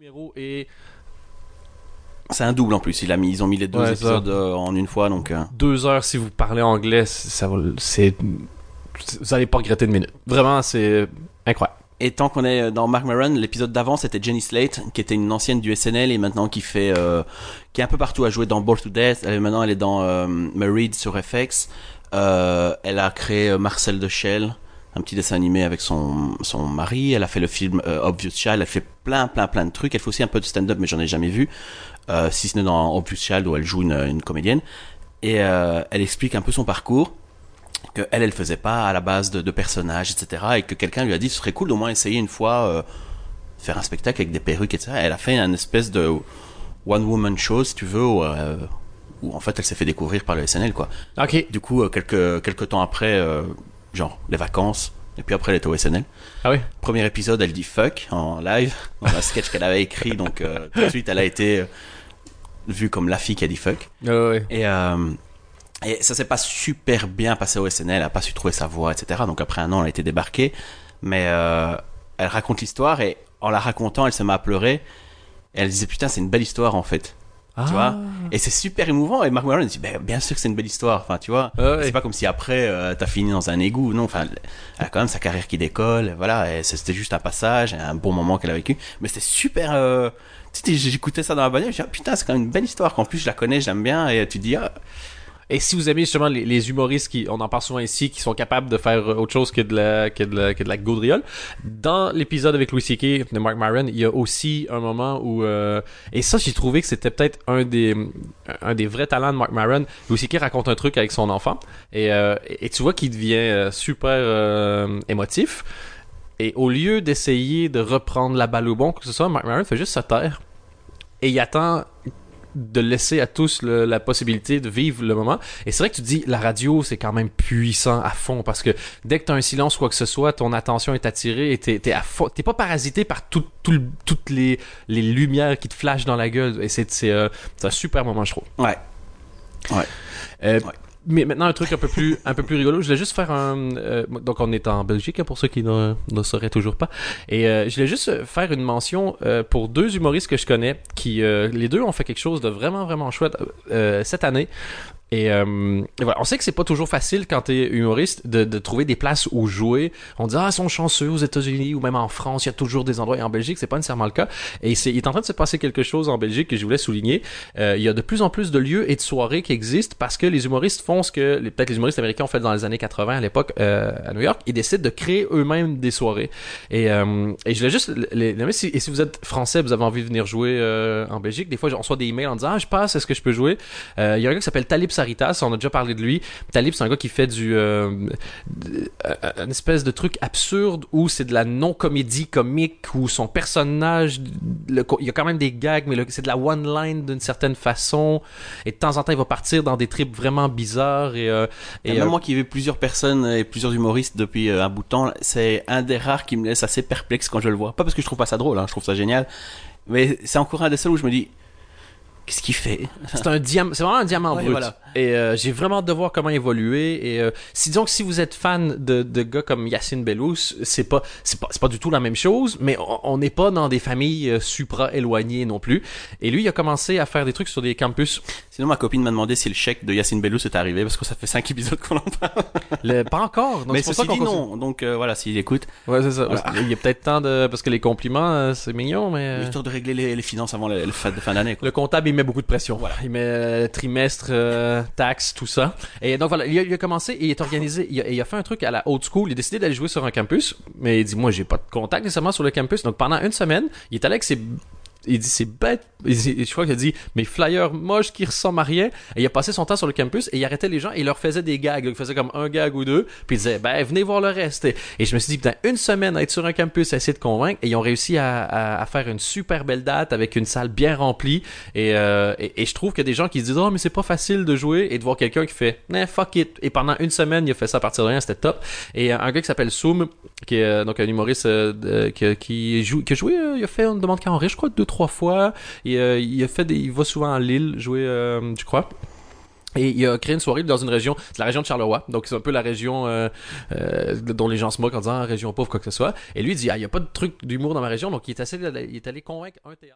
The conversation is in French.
numéro et C'est un double en plus. Il a mis, ils ont mis les deux Ouais, épisodes euh, en une fois, donc. euh, deux heures si vous parlez anglais, ça va- c'est vous allez pas regretter une minute. Vraiment, c'est incroyable. Et tant qu'on est dans Mark Maron, l'épisode d'avant c'était Jenny Slate, qui était une ancienne du SNL et maintenant qui fait, euh, qui est un peu partout à jouer dans Bored to Death. Elle, maintenant elle est dans Married sur FX. Elle a créé Marcel de Shell, un petit dessin animé avec son son mari. Elle a fait le film euh, Obvious Child. Elle fait plein plein plein de trucs. Elle fait aussi un peu de stand-up, mais j'en ai jamais vu, euh, si ce n'est dans Obvious Child où elle joue une, une comédienne. Et euh, elle explique un peu son parcours que elle elle faisait pas à la base de, de personnages etc et que quelqu'un lui a dit ce serait cool d'au moins essayer une fois faire un spectacle avec des perruques etc elle a fait un espèce de one woman show si tu veux où, euh, où en fait elle s'est fait découvrir par le SNL quoi Ok. du coup quelques quelques temps après euh, genre les vacances et puis après elle était au SNL Ah oui. premier épisode elle dit fuck en live dans un sketch qu'elle avait écrit donc euh, tout de suite elle a été euh, vue comme la fille qui a dit fuck ouais. et, euh, et ça s'est pas super bien passé au SNL, elle a pas su trouver sa voix, etc. Donc après un an, elle a été débarquée. Mais euh, elle raconte l'histoire et en la racontant, elle se met à pleurer. Et elle disait putain, c'est une belle histoire en fait. Ah. Tu vois Et c'est super émouvant. Et Mark Maron dit ben, bien sûr que c'est une belle histoire. Enfin, tu vois. Ah ouais. C'est pas comme si après euh, t'as fini dans un égout. Non, enfin, elle a quand même sa carrière qui décolle. Voilà, et c'était juste un passage, un bon moment qu'elle a vécu. Mais c'était super. Euh, tu sais, j'écoutais ça dans la bagnole. Je dis ah, putain, c'est quand même une belle histoire. Qu'en plus je la connais, je l'aime bien. Et tu te dis ah, Et si vous aimez justement les, humoristes qui, on en parle souvent ici, qui sont capables de faire autre chose que de la, que de la, que de la gaudriole, dans l'épisode avec Louis C.K. de Mark Maron, il y a aussi un moment où, euh, et ça, j'ai trouvé que c'était peut-être un des, un des vrais talents de Mark Maron. Louis C.K. raconte un truc avec son enfant, et, euh, et tu vois qu'il devient euh, super émotif. Et au lieu d'essayer de reprendre la balle au bon, que ce soit, Mark Maron fait juste se taire. Et il attend de laisser à tous le- la possibilité de vivre le moment. Et c'est vrai que tu dis, la radio, c'est quand même puissant à fond parce que dès que tu as un silence ou quoi que ce soit, ton attention est attirée et t'es, t'es à fond. T'es pas parasité par tout, tout le- toutes les, les lumières qui te flashent dans la gueule. Et c'est, c'est, euh, c'est un super moment, je trouve. ouais. Euh, Ouais. Mais maintenant, un truc un peu plus, un peu plus rigolo. Je voulais juste faire un. euh, donc, on est en Belgique, hein, pour ceux qui ne, ne sauraient toujours pas. Et euh, je voulais juste faire une mention euh, pour deux humoristes que je connais, qui euh, les deux ont fait quelque chose de vraiment, vraiment chouette euh, cette année. Et, euh, voilà, on sait que c'est pas toujours facile quand t'es humoriste de, de trouver des places où jouer. On dit ah ils sont chanceux aux États-Unis ou même en France, il y a toujours des endroits. Et en Belgique, c'est pas nécessairement le cas. Et c'est, il est en train de se passer quelque chose en Belgique que je voulais souligner. Euh, il y a de plus en plus de lieux et de soirées qui existent parce que les humoristes font ce que peut-être les humoristes américains ont fait dans les années 80 à l'époque euh, à New York. Ils décident de créer eux-mêmes des soirées. Et, euh, et je voulais juste les, les- si, et si vous êtes français, vous avez envie de venir jouer euh, en Belgique, des fois on reçoit des emails en disant ah je passe, est-ce que je peux jouer? Euh, Il y a un gars qui s'appelle Talib Saritas, on a déjà parlé de lui. Talib c'est un gars qui fait du euh, euh, une espèce de truc absurde où c'est de la non-comédie comique où son personnage le il y a quand même des gags mais c'est de la one line d'une certaine façon et de temps en temps il va partir dans des trips vraiment bizarres et, euh, Et, même euh, moi qui ai vu plusieurs personnes et plusieurs humoristes depuis euh, un bout de temps, c'est un des rares qui me laisse assez perplexe quand je le vois. Pas parce que je trouve pas ça drôle, hein, je trouve ça génial, mais c'est encore un des seuls où je me dis, qu'est-ce qu'il fait? C'est un diamant c'est vraiment un diamant Ouais, brut voilà. Et euh, j'ai vraiment hâte de voir comment évoluer et euh, si disons que si vous êtes fan de, de gars comme Yacine Bellous c'est pas c'est pas c'est pas du tout la même chose mais on- n'est pas dans des familles euh, supra éloignées non plus et lui il a commencé à faire des trucs sur des campus Sinon ma copine m'a demandé si le chèque de Yacine Bellous est arrivé parce que ça fait cinq épisodes qu'on en parle. Le- pas encore donc mais c'est dit non, donc euh, voilà, s'il écoute, ouais c'est ça Voilà. Qu'il y a peut-être temps de parce que les compliments euh, c'est mignon mais euh, histoire de régler les, les finances avant de fin d'année. quoi. Le comptable, il met beaucoup de pression. Voilà. Il met euh, trimestre, euh, taxes, tout ça. Et donc voilà, il a, commencé, il est organisé, il a, il a fait un truc à la old school. Il a décidé d'aller jouer sur un campus, mais il dit moi j'ai pas de contact nécessairement sur le campus. Donc pendant une semaine, il est allé avec ses il dit c'est bête. Je crois qu'il a dit mes flyers moches qui ressemblent à rien. Et il a passé son temps sur le campus et il arrêtait les gens et il leur faisait des gags. Il faisait comme un gag ou deux. Puis il disait ben venez voir le reste. Et, je me suis dit putain une semaine à être sur un campus à essayer de convaincre et ils ont réussi à, faire une super belle date avec une salle bien remplie. Et, euh, et, et je trouve a des gens qui se disent oh mais c'est pas facile de jouer et de voir quelqu'un qui fait nah, fuck it. Et pendant une semaine il a fait ça à partir de rien. C'était top. Et euh, un gars qui s'appelle Soum qui est euh, donc un humoriste euh, qui, joue qui a joué il a fait on demande qu'à en rire je crois deux trois fois et euh, il a fait des, il va souvent à Lille jouer euh, je crois? Et il a créé une soirée dans une région, c'est la région de Charleroi, donc c'est un peu la région euh, euh, dont les gens se moquent en disant ah, région pauvre quoi que ce soit. Et lui il dit ah il y a pas de truc d'humour dans ma région, donc il est assez, il est allé convaincre un théâtre.